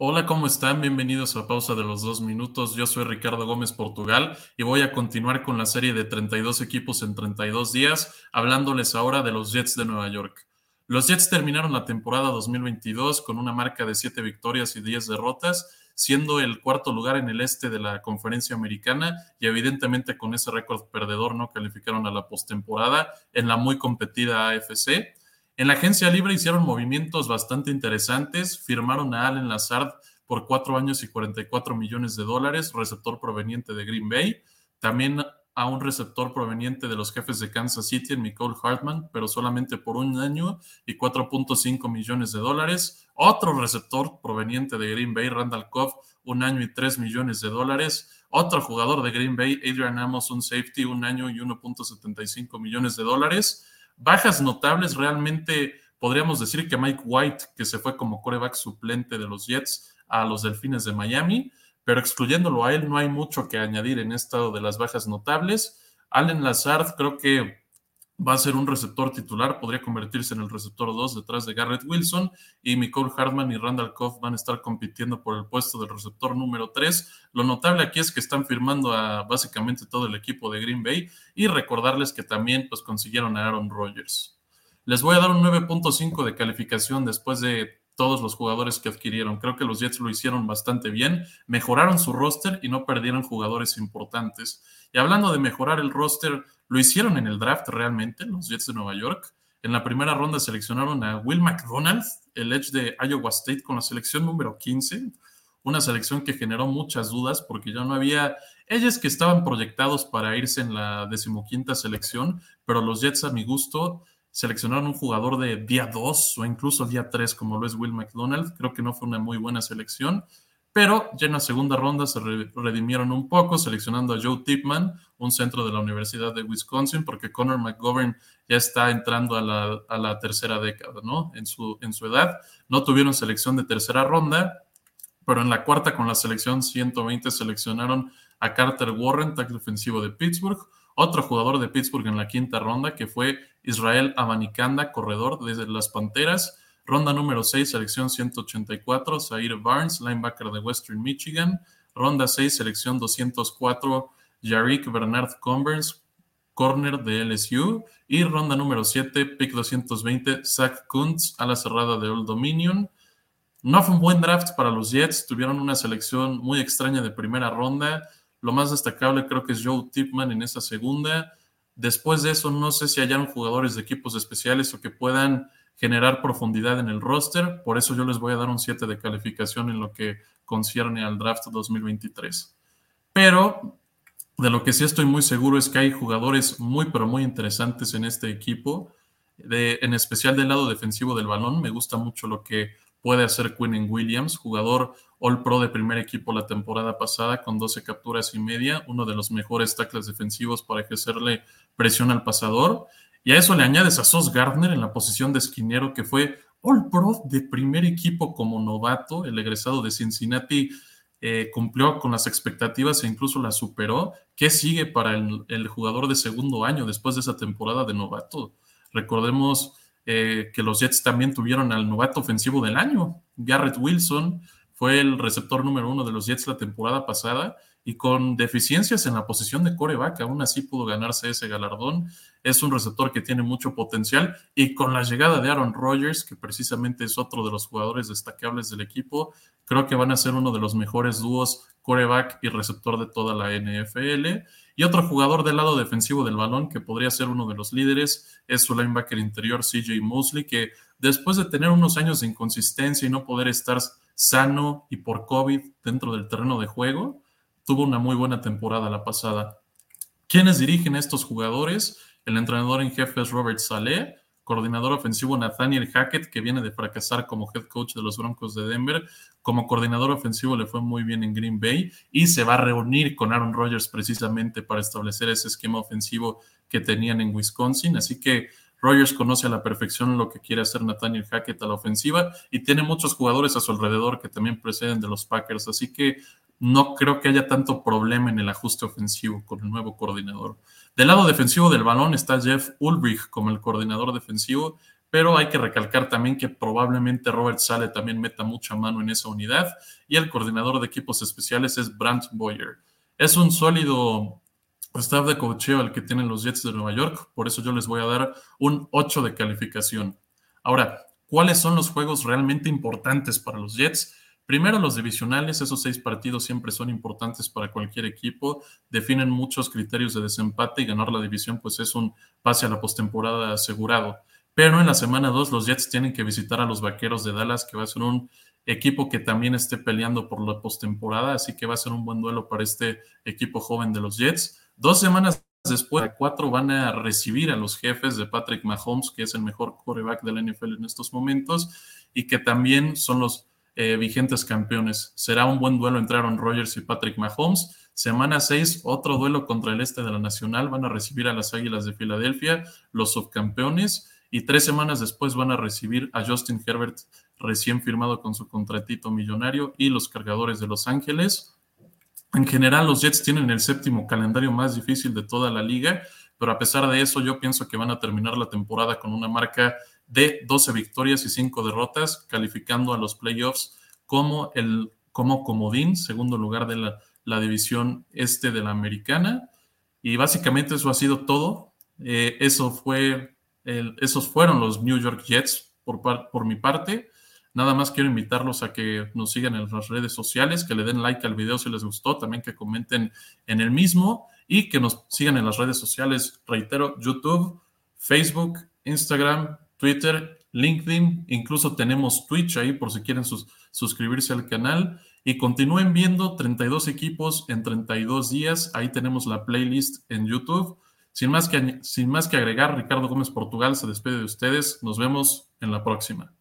Hola, ¿cómo están? Bienvenidos a Pausa de los Dos Minutos. Yo soy Ricardo Gómez Portugal y voy a continuar con la serie de 32 equipos en 32 días, hablándoles ahora de los Jets de Nueva York. Los Jets terminaron la temporada 2022 con una marca de 7 victorias y 10 derrotas, siendo el cuarto lugar en el este de la conferencia americana y evidentemente con ese récord perdedor no calificaron a la postemporada en la muy competida AFC. En la agencia libre hicieron movimientos bastante interesantes, firmaron a Allen Lazard por cuatro años y 44 millones de dólares, receptor proveniente de Green Bay. También a un receptor proveniente de los jefes de Kansas City, Nicole Hartman, pero solamente por un año y 4.5 millones de dólares. Otro receptor proveniente de Green Bay, Randall Cobb, un año y 3 millones de dólares. Otro jugador de Green Bay, Adrian Amos, un safety, un año y 1.75 millones de dólares. Bajas notables, realmente podríamos decir que Mike White, que se fue como coreback suplente de los Jets a los Delfines de Miami, pero excluyéndolo a él no hay mucho que añadir en estado de las bajas notables. Allen Lazard creo que va a ser un receptor titular, podría convertirse en el receptor 2 detrás de Garrett Wilson y Nicole Hartman y Randall Koff van a estar compitiendo por el puesto del receptor número 3. Lo notable aquí es que están firmando a básicamente todo el equipo de Green Bay y recordarles que también pues consiguieron a Aaron Rodgers. Les voy a dar un 9.5 de calificación después de todos los jugadores que adquirieron. Creo que los Jets lo hicieron bastante bien, mejoraron su roster y no perdieron jugadores importantes. Y hablando de mejorar el roster, lo hicieron en el draft realmente, los Jets de Nueva York. En la primera ronda seleccionaron a Will McDonald, el edge de Iowa State, con la selección número 15. Una selección que generó muchas dudas porque ya no había ellos que estaban proyectados para irse en la decimoquinta selección, pero los Jets, a mi gusto, seleccionaron un jugador de día 2 o incluso día 3, como lo es Will McDonald. Creo que no fue una muy buena selección pero ya en la segunda ronda se redimieron un poco, seleccionando a Joe Tipman, un centro de la Universidad de Wisconsin, porque Connor McGovern ya está entrando a la, tercera década, ¿no? En su, su edad. No tuvieron selección de tercera ronda, pero en la cuarta, con la selección 120, seleccionaron a Carter Warren, tackle ofensivo de Pittsburgh, otro jugador de Pittsburgh en la quinta ronda, que fue Israel Abanicanda, corredor desde las Panteras, Ronda número 6, selección 184, Zaire Barnes, linebacker de Western Michigan. Ronda 6, selección 204, Yarik Bernard Converse, corner de LSU. Y ronda número 7, pick 220, Zach Kuntz, a la cerrada de Old Dominion. No fue un buen draft para los Jets, tuvieron una selección muy extraña de primera ronda. Lo más destacable creo que es Joe Tipman en esa segunda. Después de eso, no sé si hayan jugadores de equipos especiales o que puedan generar profundidad en el roster. Por eso yo les voy a dar un 7 de calificación en lo que concierne al draft 2023. Pero de lo que sí estoy muy seguro es que hay jugadores muy, pero muy interesantes en este equipo, de, en especial del lado defensivo del balón. Me gusta mucho lo que puede hacer Quinn Williams, jugador All Pro de primer equipo la temporada pasada con 12 capturas y media, uno de los mejores tackles defensivos para ejercerle presión al pasador. Y a eso le añades a Sos Gardner en la posición de esquinero, que fue All Pro de primer equipo como novato. El egresado de Cincinnati eh, cumplió con las expectativas e incluso las superó. ¿Qué sigue para el, jugador de segundo año después de esa temporada de novato? Recordemos eh, que los Jets también tuvieron al novato ofensivo del año. Garrett Wilson fue el receptor número uno de los Jets la temporada pasada y con deficiencias en la posición de coreback, aún así pudo ganarse ese galardón. Es un receptor que tiene mucho potencial y con la llegada de Aaron Rodgers, que precisamente es otro de los jugadores destacables del equipo, creo que van a ser uno de los mejores dúos coreback y receptor de toda la NFL. Y otro jugador del lado defensivo del balón que podría ser uno de los líderes es su linebacker interior CJ Mosley, que después de tener unos años de inconsistencia y no poder estar sano y por COVID dentro del terreno de juego, tuvo una muy buena temporada la pasada. ¿Quiénes dirigen estos jugadores? El entrenador en jefe es Robert Saleh, coordinador ofensivo Nathaniel Hackett, que viene de fracasar como head coach de los Broncos de Denver. Como coordinador ofensivo le fue muy bien en Green Bay y se va a reunir con Aaron Rodgers precisamente para establecer ese esquema ofensivo que tenían en Wisconsin. Así que Rogers conoce a la perfección lo que quiere hacer Nathaniel Hackett a la ofensiva y tiene muchos jugadores a su alrededor que también preceden de los Packers. Así que no creo que haya tanto problema en el ajuste ofensivo con el nuevo coordinador. Del lado defensivo del balón está Jeff Ulbrich como el coordinador defensivo, pero hay que recalcar también que probablemente Robert Sale también meta mucha mano en esa unidad y el coordinador de equipos especiales es Brant Boyer. Es un sólido staff de cocheo el que tienen los Jets de Nueva York, por eso yo les voy a dar un 8 de calificación. Ahora, ¿cuáles son los juegos realmente importantes para los Jets? Primero, los divisionales, esos seis partidos siempre son importantes para cualquier equipo, definen muchos criterios de desempate y ganar la división pues es un pase a la postemporada asegurado. Pero en la semana 2 los Jets tienen que visitar a los Vaqueros de Dallas, que va a ser un equipo que también esté peleando por la postemporada, así que va a ser un buen duelo para este equipo joven de los Jets. Dos semanas después, cuatro van a recibir a los jefes de Patrick Mahomes, que es el mejor quarterback de la NFL en estos momentos, y que también son los eh, vigentes campeones. Será un buen duelo entre Aaron Rodgers y Patrick Mahomes. Semana 6, otro duelo contra el este de la Nacional. Van a recibir a las Águilas de Filadelfia, los subcampeones. Y tres semanas después van a recibir a Justin Herbert, recién firmado con su contratito millonario, y los cargadores de Los Ángeles. En general, los Jets tienen el séptimo calendario más difícil de toda la liga, pero a pesar de eso, yo pienso que van a terminar la temporada con una marca de 12 victorias y 5 derrotas, calificando a los playoffs como el como comodín, segundo lugar de la, división este de la americana. Y básicamente eso ha sido todo. Eh, eso fue esos fueron los New York Jets por, por mi parte. Nada más quiero invitarlos a que nos sigan en las redes sociales, que le den like al video si les gustó, también que comenten en el mismo y que nos sigan en las redes sociales, reitero, YouTube, Facebook, Instagram, Twitter, LinkedIn, incluso tenemos Twitch ahí por si quieren suscribirse al canal. Y continúen viendo 32 equipos en 32 días. Ahí tenemos la playlist en YouTube. Sin más que, sin más que agregar, Ricardo Gómez Portugal se despide de ustedes. Nos vemos en la próxima.